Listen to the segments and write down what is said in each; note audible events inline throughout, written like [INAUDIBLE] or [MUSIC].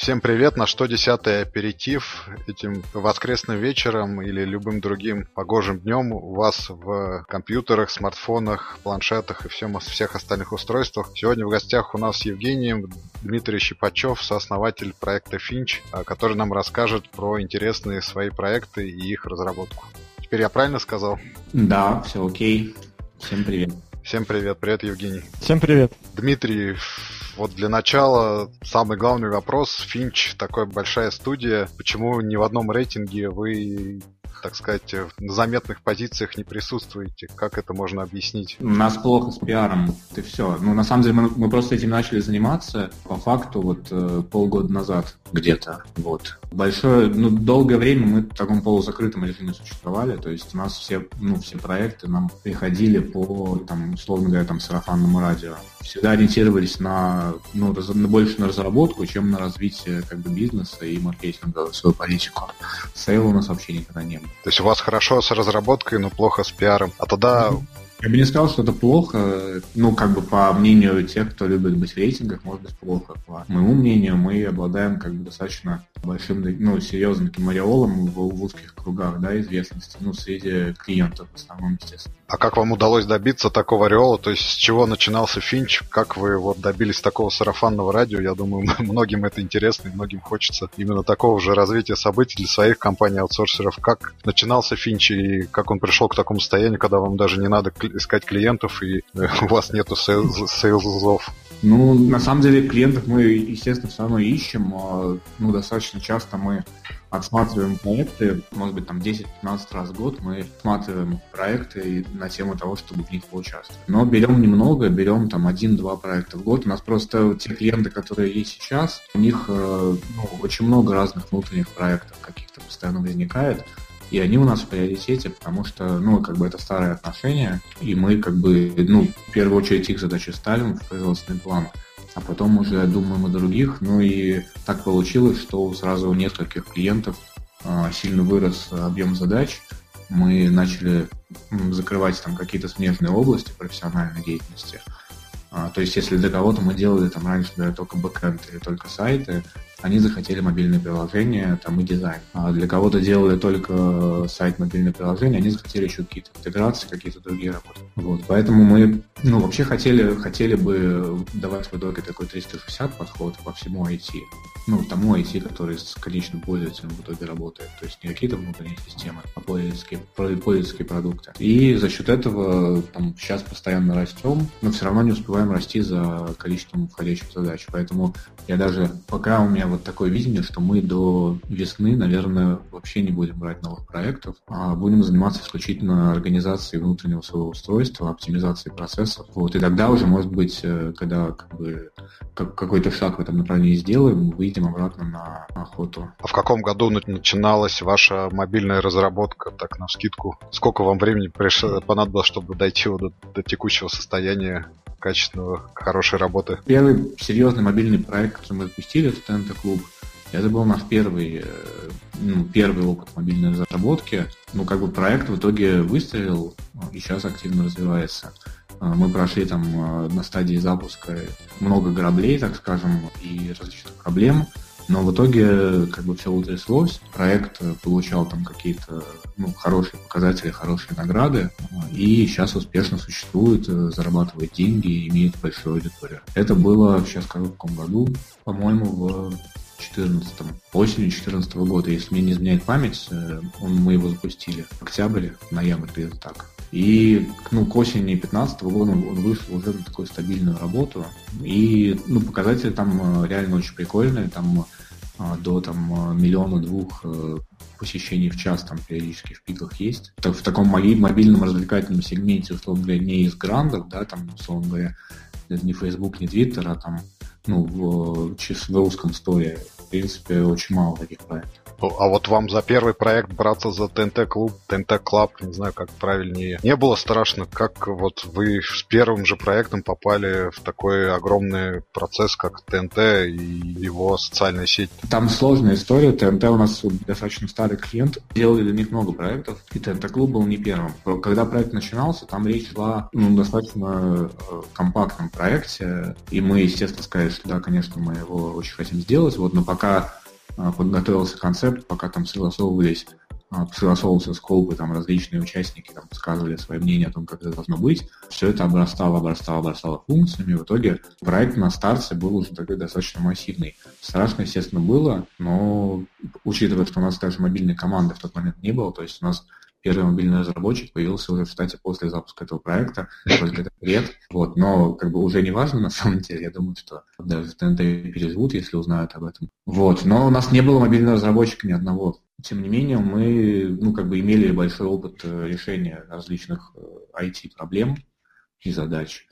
Всем привет, на что десятый аперитив этим воскресным вечером или любым другим погожим днем у вас в компьютерах, смартфонах, планшетах и всем, всех остальных устройствах. Сегодня в гостях у нас с Евгением Дмитрий Щипачев, сооснователь проекта Finch, а, который нам расскажет про интересные свои проекты и их разработку. Теперь я правильно сказал? Да, все окей. Всем привет. Всем привет, привет, Евгений. Всем привет. Дмитрий, вот для начала самый главный вопрос. Финч такая большая студия. Почему ни в одном рейтинге вы так сказать, на заметных позициях не присутствуете. Как это можно объяснить? У нас плохо с пиаром, это все. Ну, на самом деле, мы, мы просто этим начали заниматься по факту вот э, полгода назад где-то. Вот. Большое, ну, долгое время мы в таком полузакрытом режиме существовали, то есть у нас все, ну, все проекты нам приходили по, там, условно говоря, там, сарафанному радио. Всегда ориентировались на, ну, раз, больше на разработку, чем на развитие как бы бизнеса и маркетинга, свою политику. Сейла у нас вообще никогда не было. То есть у вас хорошо с разработкой, но плохо с пиаром. А тогда я бы не сказал, что это плохо. Ну, как бы по мнению тех, кто любит быть в рейтингах, может быть плохо. По моему мнению, мы обладаем как бы достаточно большим, ну, серьезным таким ореолом в, в узких кругах, да, известности, ну, среди клиентов в основном, естественно. А как вам удалось добиться такого ореола? То есть с чего начинался Финч? Как вы вот добились такого сарафанного радио? Я думаю, [LAUGHS] многим это интересно и многим хочется именно такого же развития событий для своих компаний-аутсорсеров. Как начинался Финч и как он пришел к такому состоянию, когда вам даже не надо искать клиентов, и э, [LAUGHS] у вас нету сейлзов? Ну, на самом деле, клиентов мы, естественно, все равно ищем. А, ну, достаточно часто мы отсматриваем проекты, может быть, там 10-15 раз в год мы отсматриваем проекты на тему того, чтобы в них поучаствовать. Но берем немного, берем там один-два проекта в год. У нас просто те клиенты, которые есть сейчас, у них э, ну, очень много разных внутренних проектов каких-то постоянно возникает. И они у нас в приоритете, потому что, ну, как бы это старые отношения, и мы как бы, ну, в первую очередь их задачи ставим в производственный план, а потом уже думаем о других. Ну и так получилось, что сразу у нескольких клиентов а, сильно вырос объем задач. Мы начали закрывать там какие-то смежные области профессиональной деятельности. А, то есть, если для кого-то мы делали там раньше да, только бэкэнд или только сайты, они захотели мобильные приложения там, и дизайн. А для кого-то делали только сайт мобильное приложение, они захотели еще какие-то интеграции, какие-то другие работы. Вот. Поэтому мы ну, вообще хотели, хотели бы давать в итоге такой 360 подход по всему IT. Ну, тому IT, который с конечным пользователем в итоге работает. То есть не какие-то внутренние системы, а пользовательские, пользовательские продукты. И за счет этого там, сейчас постоянно растем, но все равно не успеваем расти за количеством входящих задач. Поэтому я даже, пока у меня вот такое видение, что мы до весны, наверное, вообще не будем брать новых проектов, а будем заниматься исключительно организацией внутреннего своего устройства, оптимизацией процессов. Вот, и тогда уже, может быть, э, когда как бы, какой-то шаг в этом направлении сделаем, выйдем обратно на охоту. А в каком году начиналась ваша мобильная разработка, так, на скидку? Сколько вам времени пришло, понадобилось, чтобы дойти до, до текущего состояния качественного, хорошей работы. Первый серьезный мобильный проект, который мы запустили, это ТНТ Клуб. Это был наш первый, э, ну, первый опыт мобильной разработки. Ну, как бы проект в итоге выстрелил и сейчас активно развивается. А, мы прошли там э, на стадии запуска много граблей, так скажем, и различных проблем. Но в итоге как бы все утряслось, проект получал там какие-то ну, хорошие показатели, хорошие награды, и сейчас успешно существует, зарабатывает деньги имеет большую аудиторию. Это было, сейчас скажу, в каком году, по-моему, в 14 осенью 2014 года, если мне не изменяет память, э, мы его запустили. Октябрь, ноябрь, где-то так. И ну, к осени 2015 года он вышел уже на такую стабильную работу. И ну, показатели там э, реально очень прикольные. Там э, до там, миллиона-двух посещений в час там периодически в пиках есть. Так, в таком мобильном развлекательном сегменте, условно говоря, не из грандов, да, там, условно говоря, это не Facebook, не Twitter, а там ну, в, в узком сторе. В принципе, очень мало таких проектов. А вот вам за первый проект браться за ТНТ клуб, ТНТ клаб, не знаю, как правильнее. Не было страшно, как вот вы с первым же проектом попали в такой огромный процесс, как ТНТ и его социальная сеть? Там сложная история. ТНТ у нас достаточно старый клиент. Делали для них много проектов, и ТНТ клуб был не первым. Когда проект начинался, там речь шла ну, достаточно э, компактном проекте, и мы, естественно, сказали, что да, конечно, мы его очень хотим сделать, вот, но пока подготовился концепт, пока там согласовывались а, согласовывался сколбы, там различные участники там высказывали свои мнения о том, как это должно быть. Все это обрастало, обрастало, обрастало функциями. В итоге проект на старте был уже такой достаточно массивный. Страшно, естественно, было, но учитывая, что у нас даже мобильной команды в тот момент не было, то есть у нас первый мобильный разработчик появился уже, кстати, после запуска этого проекта. Это привет. Вот, но как бы уже не важно на самом деле. Я думаю, что даже ТНТ переживут, если узнают об этом. Вот, но у нас не было мобильного разработчика ни одного. Тем не менее, мы ну, как бы имели большой опыт э, решения различных IT-проблем э, и задач.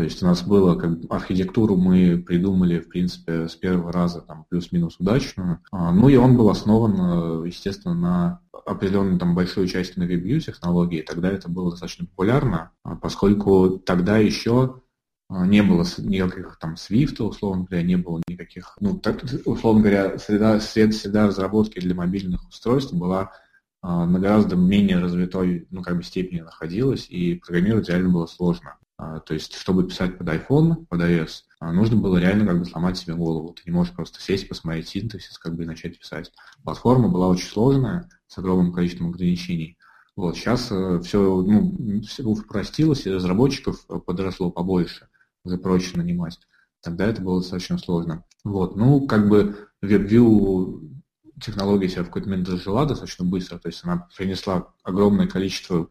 То есть у нас было, как архитектуру мы придумали, в принципе, с первого раза там плюс-минус удачную. А, ну и он был основан, э, естественно, на определенной там большой части на WebView технологии. Тогда это было достаточно популярно, а поскольку тогда еще а, не было никаких там Swift, условно говоря, не было никаких, ну, так, условно говоря, среда, среда, среда разработки для мобильных устройств была на гораздо менее развитой, ну, как бы степени находилась, и программировать реально было сложно. А, то есть, чтобы писать под iPhone, под iOS, а, нужно было реально как бы сломать себе голову. Ты не можешь просто сесть, посмотреть синтезис, как бы и начать писать. Платформа была очень сложная, с огромным количеством ограничений. Вот, сейчас э, все, ну, все упростилось, и разработчиков подросло побольше уже проще нанимать. Тогда это было достаточно сложно. Вот, ну, как бы WebView технология себя в какой-то момент зажила достаточно быстро, то есть она принесла огромное количество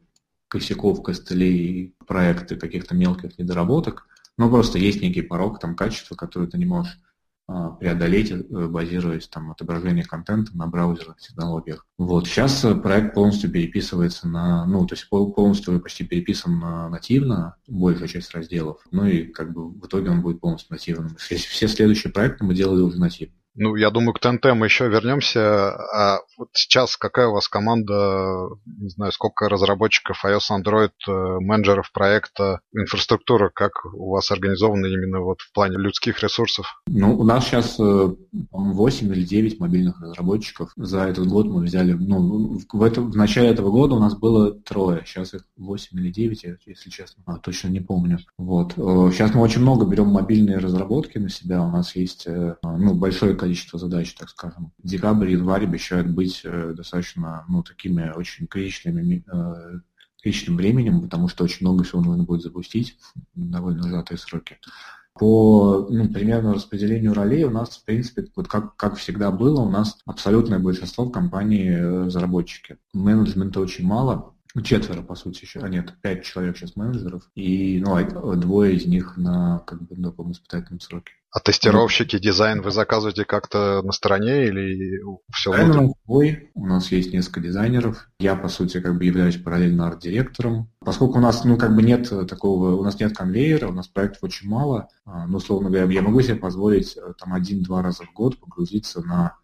косяков, костылей, проекты, каких-то мелких недоработок, но просто есть некий порог там качества, который ты не можешь а, преодолеть, э, базируясь там отображение контента на браузерных технологиях. Вот сейчас э, проект полностью переписывается на, ну, то есть полностью почти переписан на нативно, большая часть разделов, ну и как бы в итоге он будет полностью нативным. Все следующие проекты мы делали уже нативно. Ну, я думаю, к ТНТ мы еще вернемся. А вот сейчас какая у вас команда, не знаю, сколько разработчиков iOS, Android, э, менеджеров проекта, инфраструктура, как у вас организована именно вот в плане людских ресурсов? Ну, у нас сейчас 8 или 9 мобильных разработчиков. За этот год мы взяли, ну, в, этом, в начале этого года у нас было трое, сейчас их 8 или 9, если честно, а, точно не помню. Вот. Сейчас э, мы очень много берем мобильные разработки на себя, у нас есть э, ну, большое количество задач, так скажем. Декабрь, январь обещают быть э, достаточно, ну, такими очень критичными, э, критичным временем, потому что очень много всего нужно будет запустить, довольно сжатые сроки. По ну, примерно распределению ролей у нас, в принципе, вот как, как всегда было, у нас абсолютное большинство в компании э, разработчики. Менеджмента очень мало, четверо, по сути, еще, а нет, пять человек сейчас менеджеров, и ну, а двое из них на как бы на полном испытательном сроке. А тестировщики, дизайн вы заказываете как-то на стороне или все внутри? Бой. У нас есть несколько дизайнеров. Я, по сути, как бы являюсь параллельно арт-директором. Поскольку у нас, ну, как бы нет такого, у нас нет конвейера, у нас проектов очень мало, а, ну, условно говоря, я могу себе позволить э, там один-два раза в год погрузиться на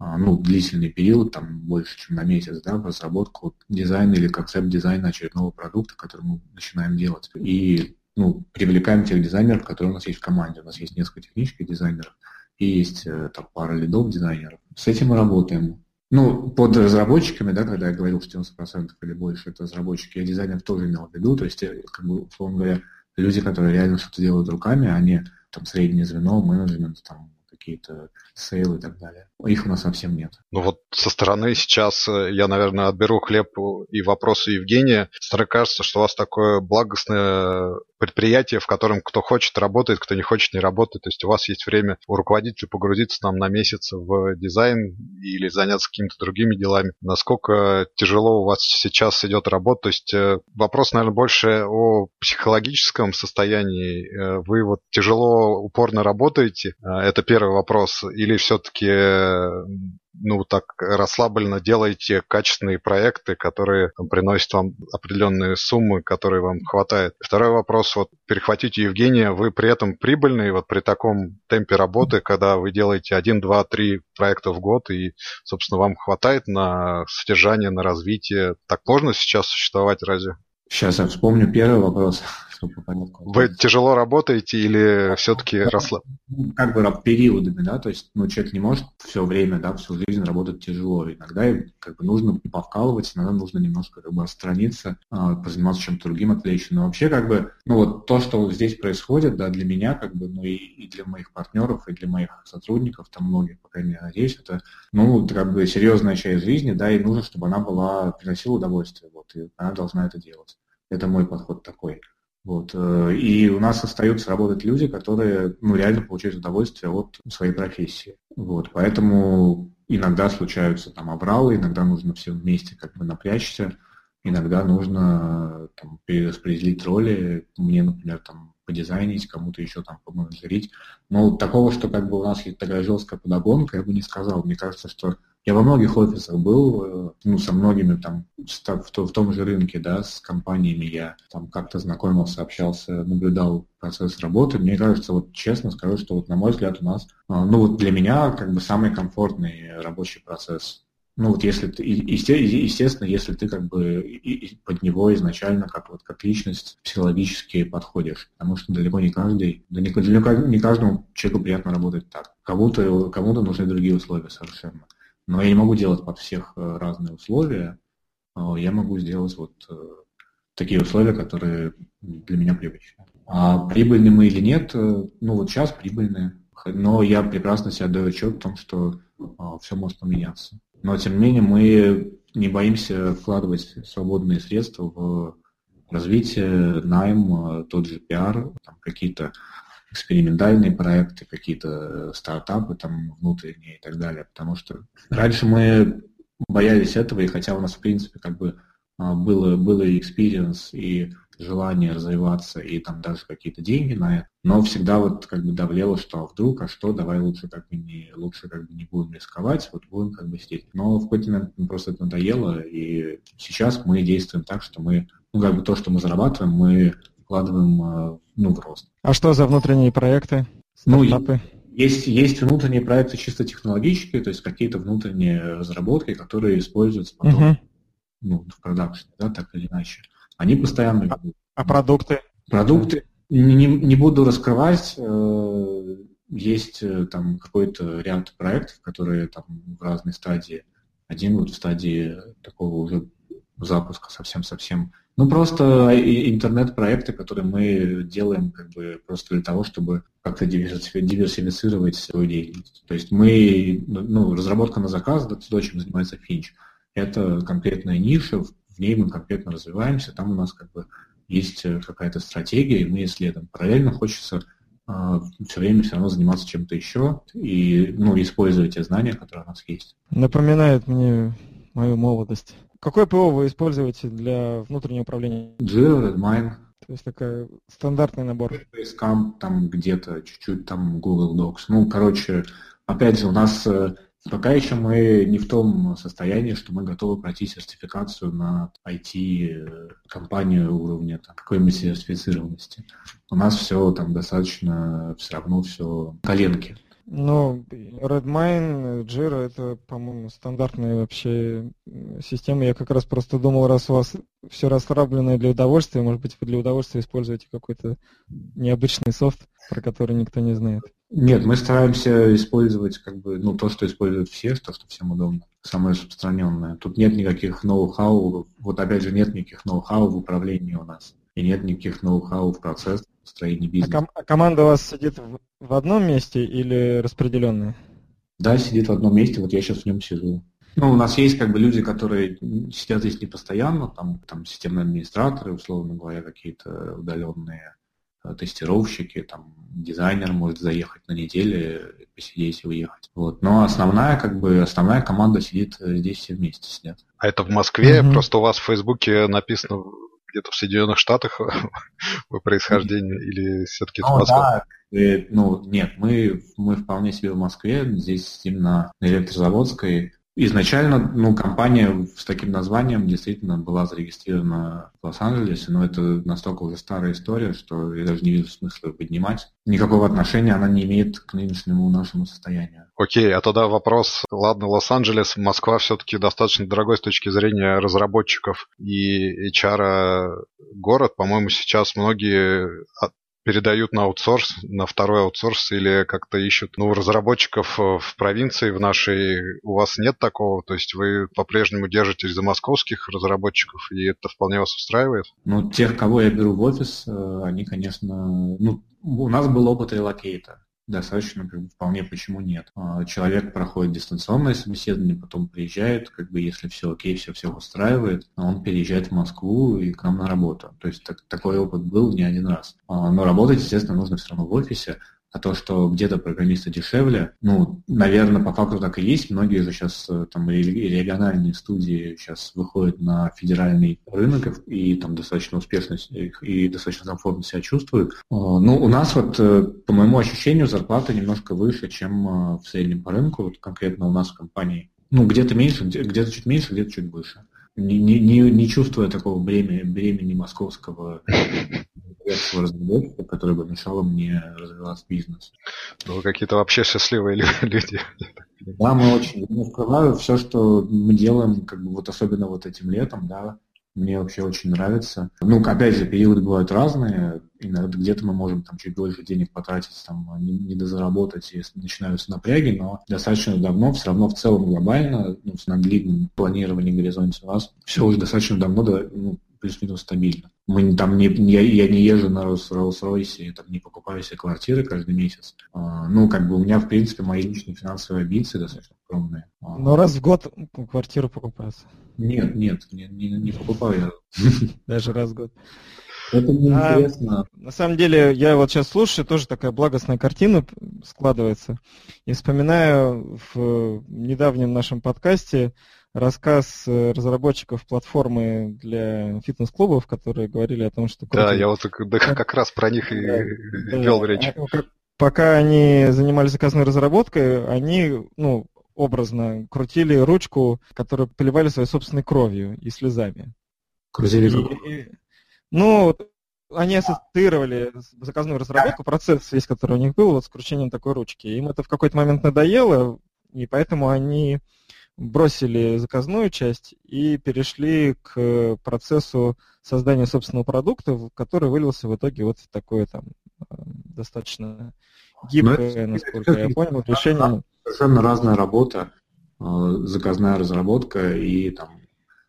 ну, длительный период, там, больше, чем на месяц, да, разработку дизайна или концепт дизайна очередного продукта, который мы начинаем делать. И ну, привлекаем тех дизайнеров, которые у нас есть в команде. У нас есть несколько технических дизайнеров и есть э, там, пара лидов дизайнеров. С этим мы работаем. Ну, под разработчиками, да, когда я говорил, что 90% или больше это разработчики, я дизайнеров тоже имел в виду, то есть, э, как бы, условно говоря, люди, которые реально что-то делают руками, они там среднее звено, менеджмент, там, какие-то сейлы и так далее. Их у нас совсем нет. Ну вот со стороны сейчас э, я, наверное, отберу хлеб и вопросы Евгения. С стороны кажется, что у вас такое благостное предприятие, в котором кто хочет работает, кто не хочет не работает. То есть у вас есть время у руководителя погрузиться там на месяц в дизайн или заняться какими-то другими делами. Насколько тяжело у вас сейчас идет работа? То есть э, вопрос, наверное, больше о психологическом состоянии. Э, вы вот тяжело, упорно работаете? Это первый вопрос. Или все-таки ну, так расслабленно делаете качественные проекты, которые там, приносят вам определенные суммы, которые вам хватает. Второй вопрос, вот перехватите Евгения, вы при этом прибыльные вот при таком темпе работы, когда вы делаете 1, 2, 3 проекта в год, и, собственно, вам хватает на содержание, на развитие. Так можно сейчас существовать разве? Сейчас я вспомню первый вопрос, [LAUGHS] чтобы понять. Вы тяжело работаете или все-таки расслаб... Ну, как бы периодами, да, то есть ну, человек не может все время, да, всю жизнь работать тяжело. Иногда как бы нужно повкалывать, иногда нужно немножко как бы отстраниться, а, позаниматься чем-то другим, отвлечься. Но вообще как бы, ну вот то, что здесь происходит, да, для меня как бы, ну и, и для моих партнеров, и для моих сотрудников, там многих, по крайней мере, надеюсь, это, ну, как бы серьезная часть жизни, да, и нужно, чтобы она была, приносила удовольствие, вот, и она должна это делать. Это мой подход такой. Вот. Э, и у нас остаются работать люди, которые ну, реально получают удовольствие от своей профессии. Вот. Поэтому иногда случаются там обралы, иногда нужно все вместе как бы напрячься, иногда нужно там, перераспределить роли. Мне, например, там подизайнить, кому-то еще там поменеджерить. Но такого, что как бы у нас есть такая жесткая подогонка, я бы не сказал. Мне кажется, что я во многих офисах был, э, ну, со многими там, в, том же рынке, да, с компаниями я там как-то знакомился, общался, наблюдал процесс работы. Мне кажется, вот честно скажу, что вот на мой взгляд у нас, а, ну, вот для меня как бы самый комфортный рабочий процесс ну вот если ты, естественно, если ты как бы под него изначально как вот как личность психологически подходишь, потому что далеко не каждый, да не, далеко не каждому человеку приятно работать так. Кому-то кому нужны другие условия совершенно. Но я не могу делать под всех э, разные условия. А я могу сделать вот э, такие условия, которые для меня привычны. А прибыльны мы или нет, э, ну вот сейчас прибыльные. Но я прекрасно себе отдаю отчет в том, что все может поменяться. Но тем не менее мы не боимся вкладывать свободные средства в развитие, найм, тот же пиар, какие-то экспериментальные проекты, какие-то стартапы там внутренние и так далее. Потому что раньше мы боялись этого, и хотя у нас, в принципе, как бы а, было, было и experience, и желание развиваться, и там даже какие-то деньги на это, но всегда вот как бы давлело, что а вдруг, а что, давай лучше как бы не, лучше как бы не будем рисковать, вот будем как бы сидеть. Но в какой-то момент просто это надоело, и сейчас мы действуем так, что мы, ну как бы то, что мы зарабатываем, мы вкладываем а, ну, в рост. А что за внутренние проекты? Ну, стартапы? Ну, есть, есть внутренние проекты чисто технологические, то есть какие-то внутренние разработки, которые используются потом угу. ну, в продакшене, да, так или иначе. Они постоянно... А, а продукты? Продукты не, не буду раскрывать. Э, есть э, там какой-то ряд проектов, которые там в разной стадии. Один вот в стадии такого уже запуска совсем-совсем ну, просто интернет-проекты, которые мы делаем как бы просто для того, чтобы как-то диверсифицировать свою деятельность. То есть мы, ну, разработка на заказ, это то, чем занимается Финч. Это конкретная ниша, в ней мы конкретно развиваемся, там у нас как бы есть какая-то стратегия, и мы исследуем. Параллельно хочется э, все время все равно заниматься чем-то еще и ну, использовать те знания, которые у нас есть. Напоминает мне мою молодость. Какое ПО вы используете для внутреннего управления? Jira, Redmine. То есть такой стандартный набор. Basecamp, там где-то чуть-чуть там Google Docs. Ну, короче, опять же, у нас э, пока еще мы не в том состоянии, что мы готовы пройти сертификацию на IT-компанию э, уровня какой-нибудь сертифицированности. У нас все там достаточно все равно все коленки. Ну, Redmine, Jira это, по-моему, стандартные вообще системы. Я как раз просто думал, раз у вас все расслабленное для удовольствия, может быть, вы для удовольствия используете какой-то необычный софт, про который никто не знает. Нет, мы стараемся использовать как бы, ну, то, что используют все, то, что всем удобно, самое распространенное. Тут нет никаких ноу-хау, вот опять же нет никаких ноу-хау в управлении у нас. И нет никаких ноу-хау в процессе строения бизнеса. А, ком- а команда у вас сидит в, в одном месте или распределенная? Да, сидит в одном месте, вот я сейчас в нем сижу. Ну, у нас есть как бы люди, которые сидят здесь не постоянно, там, там системные администраторы, условно говоря, какие-то удаленные тестировщики, там дизайнер может заехать на неделю, посидеть и уехать. Вот. Но основная, как бы, основная команда сидит э, здесь все вместе сидят. А это в Москве? Mm-hmm. Просто у вас в Фейсбуке написано где-то в Соединенных Штатах [LAUGHS] по происхождению или все-таки ну, Москва? Да. И, ну, нет, мы, мы вполне себе в Москве, здесь именно на электрозаводской, Изначально, ну, компания с таким названием действительно была зарегистрирована в Лос-Анджелесе, но это настолько уже старая история, что я даже не вижу смысла поднимать. Никакого отношения она не имеет к нынешнему нашему состоянию. Окей, а тогда вопрос, ладно, Лос-Анджелес, Москва все-таки достаточно дорогой с точки зрения разработчиков и HR город. По-моему, сейчас многие передают на аутсорс, на второй аутсорс или как-то ищут ну, разработчиков э, в провинции в нашей. У вас нет такого? То есть вы по-прежнему держитесь за московских разработчиков, и это вполне вас устраивает? Ну, тех, кого я беру в офис, э, они, конечно... Ну, у нас был опыт релокейта достаточно вполне почему нет. А, человек проходит дистанционное собеседование, потом приезжает, как бы если все окей, все все устраивает, он переезжает в Москву и к нам на работу. То есть так, такой опыт был не один раз. А, но работать, естественно, нужно все равно в офисе, а то, что где-то программисты дешевле, ну, наверное, по факту так и есть. Многие же сейчас э, там региональные студии сейчас выходят на федеральный рынок и там достаточно успешно и достаточно комфортно себя чувствуют. Э, ну, у нас вот, э, по моему ощущению, зарплата немножко выше, чем в среднем по рынку, вот конкретно у нас в компании. Ну, где-то меньше, где-то чуть меньше, где-то чуть выше. Не, не, не чувствуя такого бремени, бремени московского [LAUGHS] разработчика, которое бы мешало мне развиваться бизнес. Ну, вы какие-то вообще счастливые [LAUGHS] люди. Да, мы очень, не скрываю, все, что мы делаем, как бы вот особенно вот этим летом, да, мне вообще очень нравится. Ну, опять же, периоды бывают разные. Иногда где-то мы можем там чуть больше денег потратить, там, не, не дозаработать, если начинаются напряги, но достаточно давно, все равно в целом глобально, ну, на длинном планировании горизонте у нас все уже достаточно давно ну, плюс-минус стабильно. Мы там не, я, я не езжу на Rolls-Royce там не покупаю себе квартиры каждый месяц. А, ну, как бы у меня, в принципе, мои личные финансовые амбиции достаточно скромные. А, Но раз в год квартиру покупается? Нет, нет, не, не, не покупаю. [LAUGHS] Даже раз в год. Это неинтересно. А, на самом деле, я вот сейчас слушаю, тоже такая благостная картина складывается. И вспоминаю в недавнем нашем подкасте рассказ э, разработчиков платформы для фитнес-клубов, которые говорили о том, что... Да, я вот да, как раз про них и да, вел да, речь. Пока они занимались заказной разработкой, они, ну, образно крутили ручку, которую поливали своей собственной кровью и слезами. Крузевик. Ну, они ассоциировали заказную разработку, процесс весь, который у них был, вот с кручением такой ручки. Им это в какой-то момент надоело, и поэтому они бросили заказную часть и перешли к процессу создания собственного продукта, который вылился в итоге вот в такое там э, достаточно гибкое, это, насколько я понял, решение. Совершенно разная работа, э, заказная разработка и там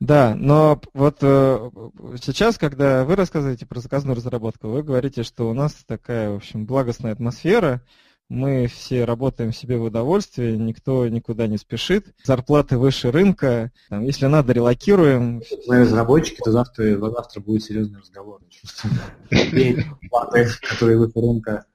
да, но вот э, сейчас, когда вы рассказываете про заказную разработку, вы говорите, что у нас такая, в общем, благостная атмосфера, мы все работаем себе в удовольствие, никто никуда не спешит, зарплаты выше рынка, там, если надо, релокируем. Мы разработчики, то завтра, завтра будет серьезный разговор. [LAUGHS] Которые выше рынка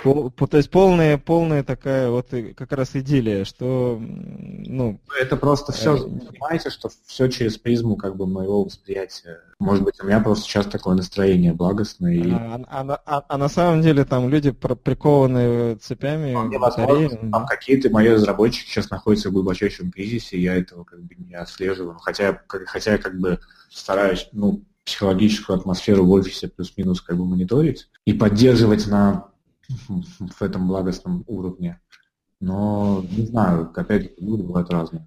Пол, то есть полная, полная такая вот как раз идиллия, что, ну... Это просто все, э, понимаете, что все через призму как бы моего восприятия. Может быть, у меня просто сейчас такое настроение благостное. И... А, а, а, а на самом деле там люди прикованные цепями, батареи. Там да? какие-то мои разработчики сейчас находятся в глубочайшем кризисе, я этого как бы не отслеживаю. Хотя, хотя я как бы стараюсь, ну, психологическую атмосферу в офисе плюс-минус как бы мониторить и поддерживать на [LAUGHS] в этом благостном уровне. Но не знаю, опять люди бывают разные.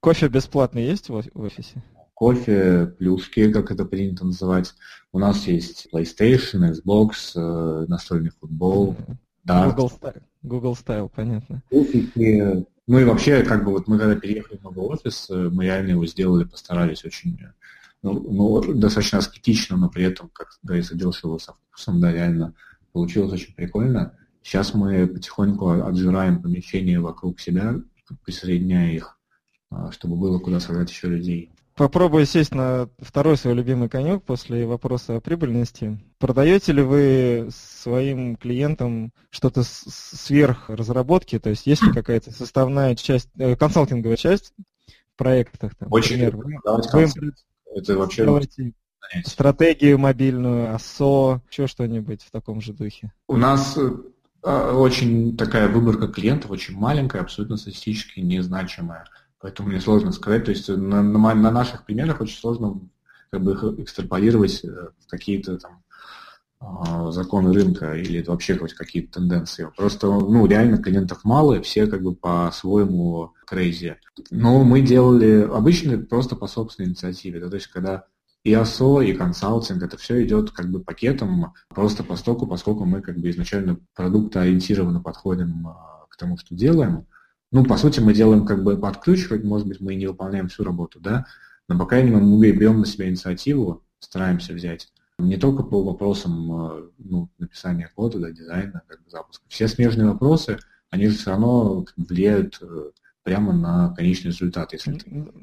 Кофе бесплатный есть в офисе? Кофе, плюшки, как это принято называть. У нас есть PlayStation, Xbox, э, настольный футбол, Dart. Google Style, Google Style, понятно. Ну и вообще, как бы вот мы когда переехали в новый офис, э, мы реально его сделали, постарались очень ну, ну, достаточно аскетично, но при этом, как говорится, дешево со вкусом, да, реально Получилось очень прикольно. Сейчас мы потихоньку отжираем помещения вокруг себя, присоединяя их, а, чтобы было куда собрать еще людей. Попробую сесть на второй свой любимый конек после вопроса о прибыльности. Продаете ли вы своим клиентам что-то сверх разработки? То есть есть ли какая-то составная часть, э, консалтинговая часть в проектах? Там, Очень например, вы, вы Это вообще делаете Стратегию мобильную, АСО, еще что-нибудь в таком же духе? У нас э, а, очень такая выборка клиентов, очень маленькая, абсолютно статистически незначимая. Поэтому мне сложно сказать. То есть на, на, на наших примерах очень сложно как бы их экстраполировать э, в какие-то там а, законы рынка или это вообще хоть какие-то тенденции. Просто, ну, реально клиентов мало, и все как бы по-своему крейзи. Но мы делали обычно просто по собственной инициативе. Да, то есть, когда и АСО, и консалтинг, это все идет как бы пакетом, просто постоку, поскольку мы как бы изначально продуктоориентированно подходим а, к тому, что делаем. Ну, по сути, мы делаем как бы под ключ, хоть, может быть, мы и не выполняем всю работу, да, но, по крайней мере, мы берем на себя инициативу, стараемся взять не только по вопросам а, ну, написания кода, да, дизайна, как бы запуска. Все смежные вопросы, они же все равно влияют э, прямо на конечный результат. Если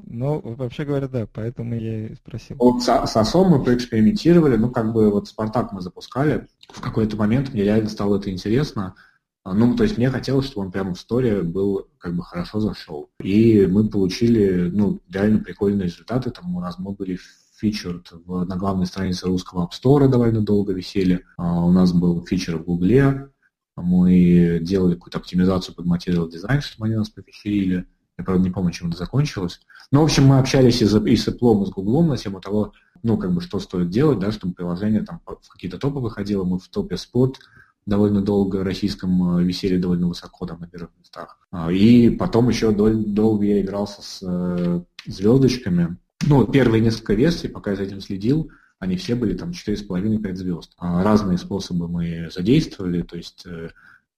ну, вообще говоря, да, поэтому я и спросил. Вот с, с ОСО мы поэкспериментировали, ну, как бы вот Спартак мы запускали, в какой-то момент мне реально стало это интересно, ну, то есть мне хотелось, чтобы он прямо в сторе был, как бы хорошо зашел. И мы получили, ну, реально прикольные результаты. Там у нас мы были фичерд на главной странице русского App Store довольно долго висели. А у нас был фичер в Гугле, мы делали какую-то оптимизацию под материал дизайн, чтобы они нас пофичерили. Я, правда, не помню, чем это закончилось. Но, в общем, мы общались и, и с Apple, и с Google на тему того, ну, как бы, что стоит делать, да, чтобы приложение там в какие-то топы выходило. Мы в топе спот довольно долго российском э, висели довольно высоко там на первых местах. А, и потом еще дол- долго я игрался с э, звездочками. Ну, первые несколько версий, пока я за этим следил, они все были там 4,5-5 звезд. А разные способы мы задействовали, то есть э,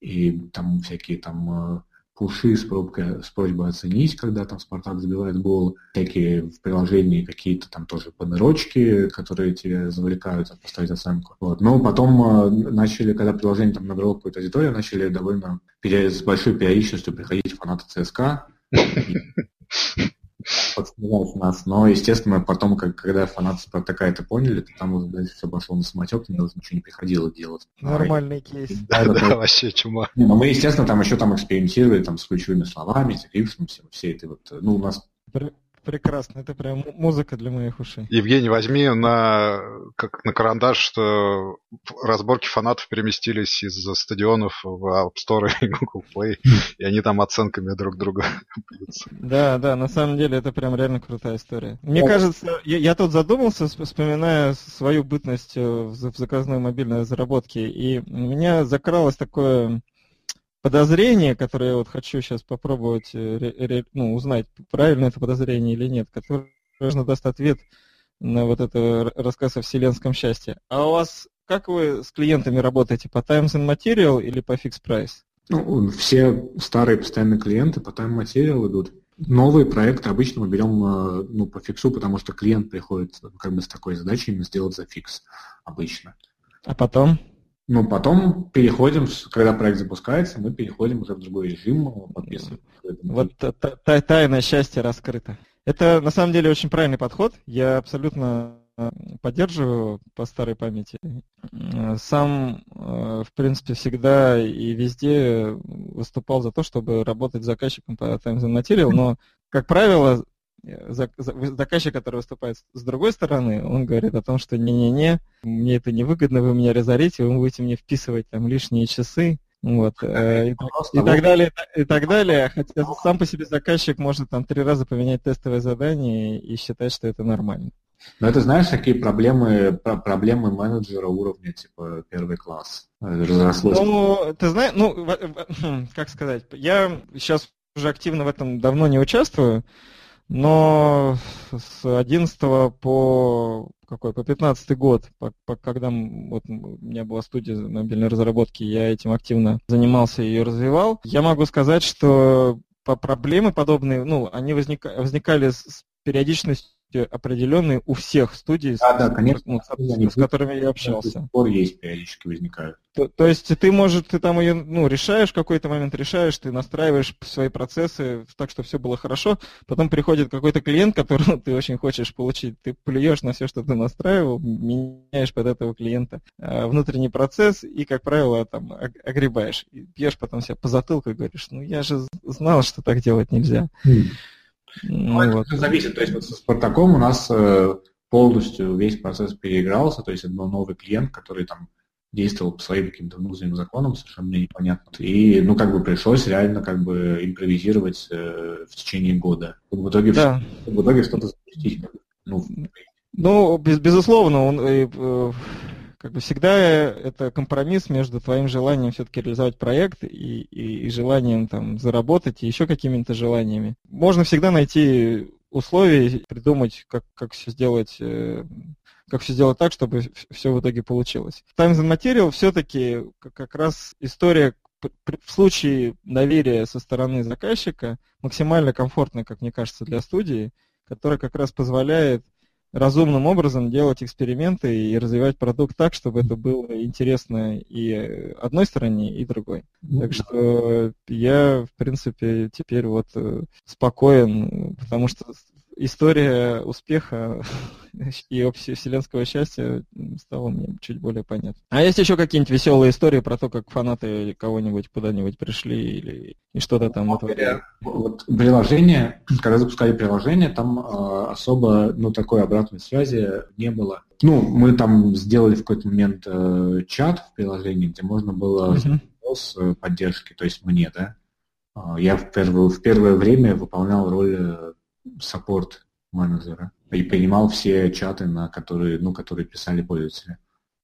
и там всякие там э, пуши с, пробкой, с просьбой оценить, когда там Спартак забивает гол, всякие в приложении какие-то там тоже панерочки, которые тебе завлекают поставить оценку. Вот. Но потом э, начали, когда приложение там набрало какую-то аудиторию, начали довольно с большой периодичностью приходить фанаты ЦСКА [LAUGHS] подсмеялись нас. Но, естественно, потом, как, когда фанаты Спартака это поняли, то там уже дальше все пошло на самотек, мне уже ничего не приходило делать. Нормальный кейс. Да, да, да, вообще чума. Но мы, естественно, там еще там экспериментировали там, с ключевыми словами, с рифмом, все это вот, ну, у нас Прекрасно, это прям музыка для моих ушей. Евгений, возьми на, как на карандаш, что разборки фанатов переместились из стадионов в App Store и Google Play, и они там оценками друг друга. Да, да, на самом деле это прям реально крутая история. Мне кажется, я, я тут задумался, вспоминая свою бытность в заказной мобильной разработке, и у меня закралось такое подозрение, которое я вот хочу сейчас попробовать э, ну, узнать, правильно это подозрение или нет, которое нужно даст ответ на вот это рассказ о вселенском счастье. А у вас как вы с клиентами работаете, по Times and Material или по Fix Price? Ну, все старые постоянные клиенты по Time Material идут. Новые проекты обычно мы берем э, ну, по фиксу, потому что клиент приходит как бы с такой задачей именно сделать за фикс обычно. А потом? Ну, потом переходим, когда проект запускается, мы переходим уже в другой режим, подписываем. Вот тайное счастье раскрыто. Это на самом деле очень правильный подход. Я абсолютно э, поддерживаю по старой памяти. Сам, э, в принципе, всегда и везде выступал за то, чтобы работать с заказчиком по Times and Material, но, как правило, заказчик, который выступает с другой стороны, он говорит о том, что не-не-не, мне это невыгодно, вы меня разорите, вы будете мне вписывать там лишние часы, вот, э, и, и, так далее, и так далее. Хотя сам по себе заказчик может там три раза поменять тестовое задание и считать, что это нормально. Но это знаешь, какие проблемы, проблемы менеджера уровня, типа, первый класс? Ну, ты знаешь, ну, [CLEARS THROAT] как сказать, я сейчас уже активно в этом давно не участвую, но с 11 по какой, по 15 год, по, по, когда вот, у меня была студия мобильной разработки, я этим активно занимался и ее развивал, я могу сказать, что по проблемы подобные, ну, они возника, возникали с периодичностью определенные у всех студий, да, да, конечно, ну, с, с которыми я общался. До пор есть, периодически возникают. То, то есть ты, может, ты там ее, ну, решаешь в какой-то момент, решаешь, ты настраиваешь свои процессы так, что все было хорошо, потом приходит какой-то клиент, которого [LAUGHS] ты очень хочешь получить, ты плюешь на все, что ты настраивал, меняешь под этого клиента э, внутренний процесс и, как правило, там огребаешь. И пьешь потом себя по затылку и говоришь, ну я же знал, что так делать нельзя. Mm. Ну, ну, вот. Это зависит. То есть вот со Спартаком у нас э, полностью весь процесс переигрался, то есть это был новый клиент, который там действовал по своим каким-то внутренним законам, совершенно мне непонятно. И, ну, как бы пришлось реально как бы импровизировать э, в течение года. В итоге, да. в итоге что-то запустить. Ну, ну без, безусловно, он, э, э, как бы всегда это компромисс между твоим желанием все-таки реализовать проект и, и, и желанием там заработать, и еще какими-то желаниями. Можно всегда найти условия, придумать, как, как все сделать э, как все сделать так, чтобы все в итоге получилось. Times and Material все-таки как раз история в случае доверия со стороны заказчика максимально комфортная, как мне кажется, для студии, которая как раз позволяет разумным образом делать эксперименты и развивать продукт так, чтобы это было интересно и одной стороне, и другой. Ну, так что я, в принципе, теперь вот э, спокоен, потому что история успеха [LAUGHS] и вселенского счастья стала мне чуть более понятна. А есть еще какие-нибудь веселые истории про то, как фанаты кого-нибудь куда-нибудь пришли или и что-то там натворили? Вот приложение, когда запускали приложение, там э, особо ну, такой обратной связи не было. Ну, мы там сделали в какой-то момент э, чат в приложении, где можно было uh-huh. вопрос поддержки, то есть мне, да. А, я в первое, в первое время выполнял роль э, саппорт менеджера и принимал все чаты, на которые, ну, которые писали пользователи.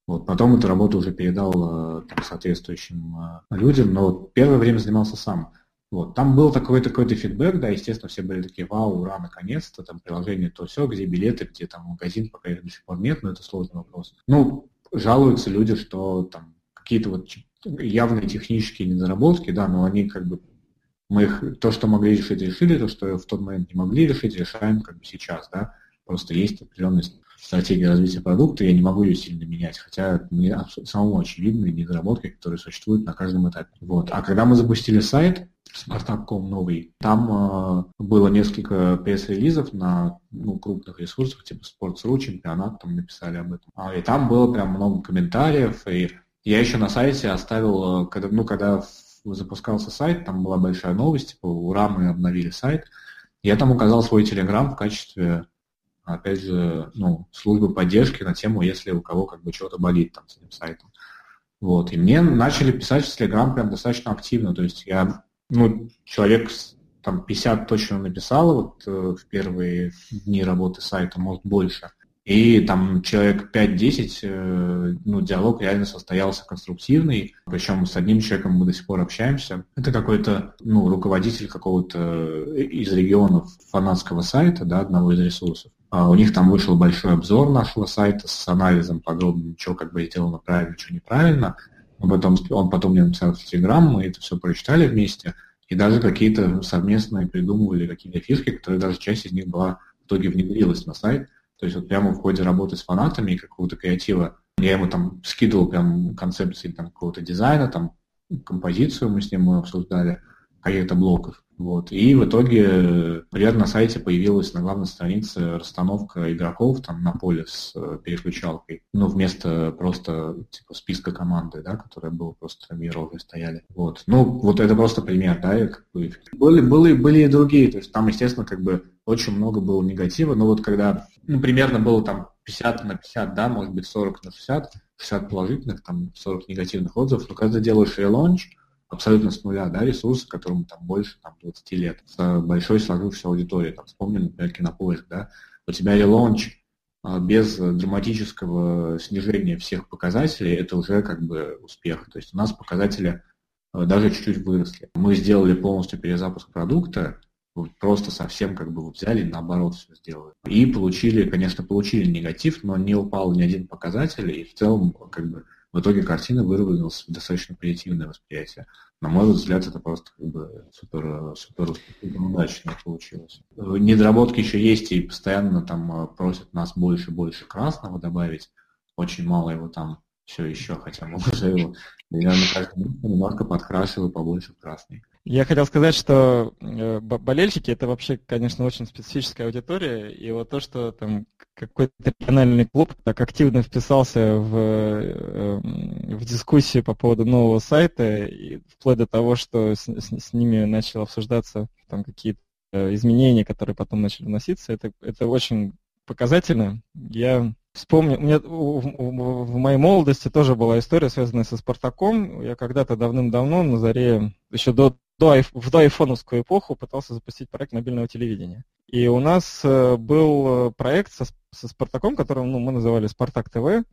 Вот. Потом эту работу уже передал э, там, соответствующим э, людям, но первое время занимался сам. Вот. Там был такой такой-то фидбэк, да, естественно, все были такие, вау, ура, наконец-то, там приложение то все, где билеты, где там магазин, пока их до сих пор нет, но это сложный вопрос. Ну, жалуются люди, что там какие-то вот явные технические недоработки, да, но они как бы мы их, то, что могли решить, решили, то, что в тот момент не могли решить, решаем как бы сейчас, да. Просто есть определенная стратегия развития продукта, я не могу ее сильно менять, хотя мне самому очевидны недоработки, которые существуют на каждом этапе. Вот. А когда мы запустили сайт, Spartak.com новый, там э, было несколько пресс-релизов на ну, крупных ресурсах, типа Sports.ru, чемпионат, там написали об этом. А, и там было прям много комментариев, и я еще на сайте оставил, э, когда, ну, когда запускался сайт, там была большая новость, типа, ура, мы обновили сайт. Я там указал свой телеграм в качестве, опять же, ну, службы поддержки на тему, если у кого как бы что-то болит там с этим сайтом. Вот. И мне начали писать в Телеграм прям достаточно активно. То есть я, ну, человек там 50 точно написал вот э, в первые дни работы сайта, может больше. И там человек 5-10, э, ну, диалог реально состоялся конструктивный, причем с одним человеком мы до сих пор общаемся. Это какой-то, ну, руководитель какого-то э, из регионов фанатского сайта, да, одного из ресурсов. А у них там вышел большой обзор нашего сайта с анализом подробным, что как бы сделано правильно, что неправильно. Он потом, он потом мне написал в Телеграм, мы это все прочитали вместе, и даже какие-то совместные придумывали какие-то фишки, которые даже часть из них была в итоге внедрилась на сайт. То есть вот прямо в ходе работы с фанатами и какого-то креатива я ему там скидывал прям концепции там какого-то дизайна, там композицию мы с ним обсуждали, каких-то блоков. Вот. И в итоге, например, на сайте появилась на главной странице расстановка игроков там на поле с э, переключалкой. Ну, вместо просто типа списка команды, да, которая была просто мира уже стояли. Вот. Ну, вот это просто пример, да, и как бы были, были, были и другие. То есть там, естественно, как бы очень много было негатива, но вот когда, ну, примерно было там 50 на 50, да, может быть 40 на 60, 60 положительных, там 40 негативных отзывов, но когда делаешь релонч, абсолютно с нуля, да, ресурсы, которым там больше там, 20 лет, с большой сложившейся аудиторией. Там, вспомни, например, кинопоиск, да, у тебя релонч а, без драматического снижения всех показателей, это уже как бы успех. То есть у нас показатели а, даже чуть-чуть выросли. Мы сделали полностью перезапуск продукта, просто совсем как бы взяли наоборот все сделали. И получили, конечно, получили негатив, но не упал ни один показатель, и в целом как бы в итоге картина выработалась достаточно позитивное восприятие. На мой взгляд, это просто как бы супер, супер, удачно получилось. Недоработки еще есть, и постоянно там э, просят нас больше и больше красного добавить. Очень мало его там все еще, хотя мы уже его я на каждом немножко подкрашиваю побольше красный. Я хотел сказать, что э, болельщики это вообще, конечно, очень специфическая аудитория, и вот то, что там какой-то региональный клуб так активно вписался в, эм, в дискуссии по поводу нового сайта, и вплоть до того, что с, с, с ними начало обсуждаться там какие-то изменения, которые потом начали вноситься, это, это очень показательно. Я вспомню, у меня в, в моей молодости тоже была история, связанная со Спартаком. Я когда-то давным-давно на заре, еще до, до, в доайфоновскую эпоху пытался запустить проект мобильного телевидения. И у нас э, был проект со, со Спартаком, который ну, мы называли Спартак ТВ.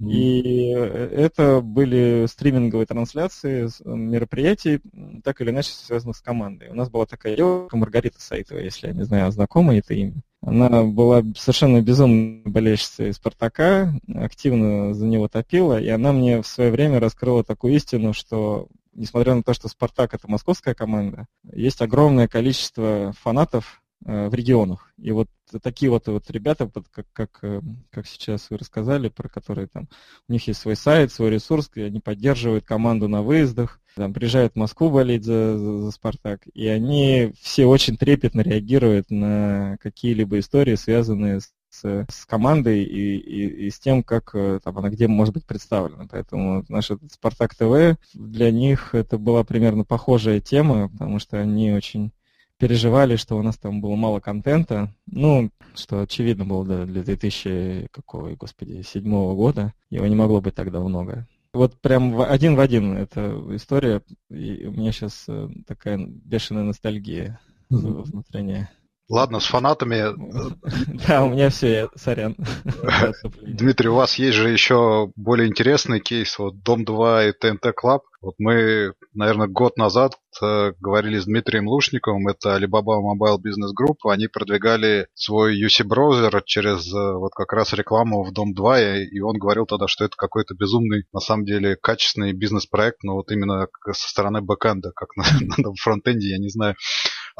И э, это были стриминговые трансляции мероприятий, так или иначе связанных с командой. У нас была такая девушка, Маргарита Сайтова, если я не знаю, знакома это имя. Она была совершенно безумной болельщицей Спартака, активно за него топила, и она мне в свое время раскрыла такую истину, что несмотря на то, что Спартак это московская команда, есть огромное количество фанатов Э, в регионах. И вот такие вот, вот ребята, как, как, э, как сейчас вы рассказали, про которые там, у них есть свой сайт, свой ресурс, где они поддерживают команду на выездах, там, приезжают в Москву болеть за, за, «Спартак», и они все очень трепетно реагируют на какие-либо истории, связанные с с командой и, и, и с тем, как э, там, она где может быть представлена. Поэтому наша Спартак ТВ для них это была примерно похожая тема, потому что они очень переживали, что у нас там было мало контента. Ну, что очевидно было для 2000, какого, года. Его не могло быть тогда много. Вот прям один в один эта история. И у меня сейчас э, такая бешеная ностальгия внутренняя. Ладно, с фанатами... Да, у меня все, сорян. [LAUGHS] Дмитрий, у вас есть же еще более интересный кейс, вот Дом 2 и ТНТ Club. Вот мы, наверное, год назад э, говорили с Дмитрием Лушниковым, это Alibaba Mobile Business Group, они продвигали свой UC-браузер через э, вот как раз рекламу в Дом 2, и, и он говорил тогда, что это какой-то безумный, на самом деле, качественный бизнес-проект, но вот именно со стороны бэкэнда, как на, [LAUGHS] на фронтенде, я не знаю.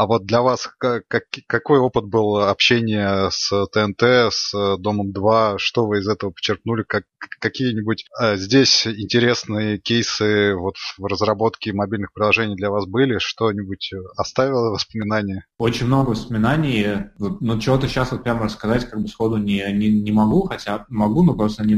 А вот для вас как, какой опыт был общения с ТНТ, с Домом 2? Что вы из этого почерпнули? Как, какие-нибудь э, здесь интересные кейсы вот в разработке мобильных приложений для вас были? Что-нибудь оставило воспоминания? Очень много воспоминаний. Ну, чего-то сейчас вот прямо рассказать как бы сходу не, не, не могу, хотя могу, но просто не,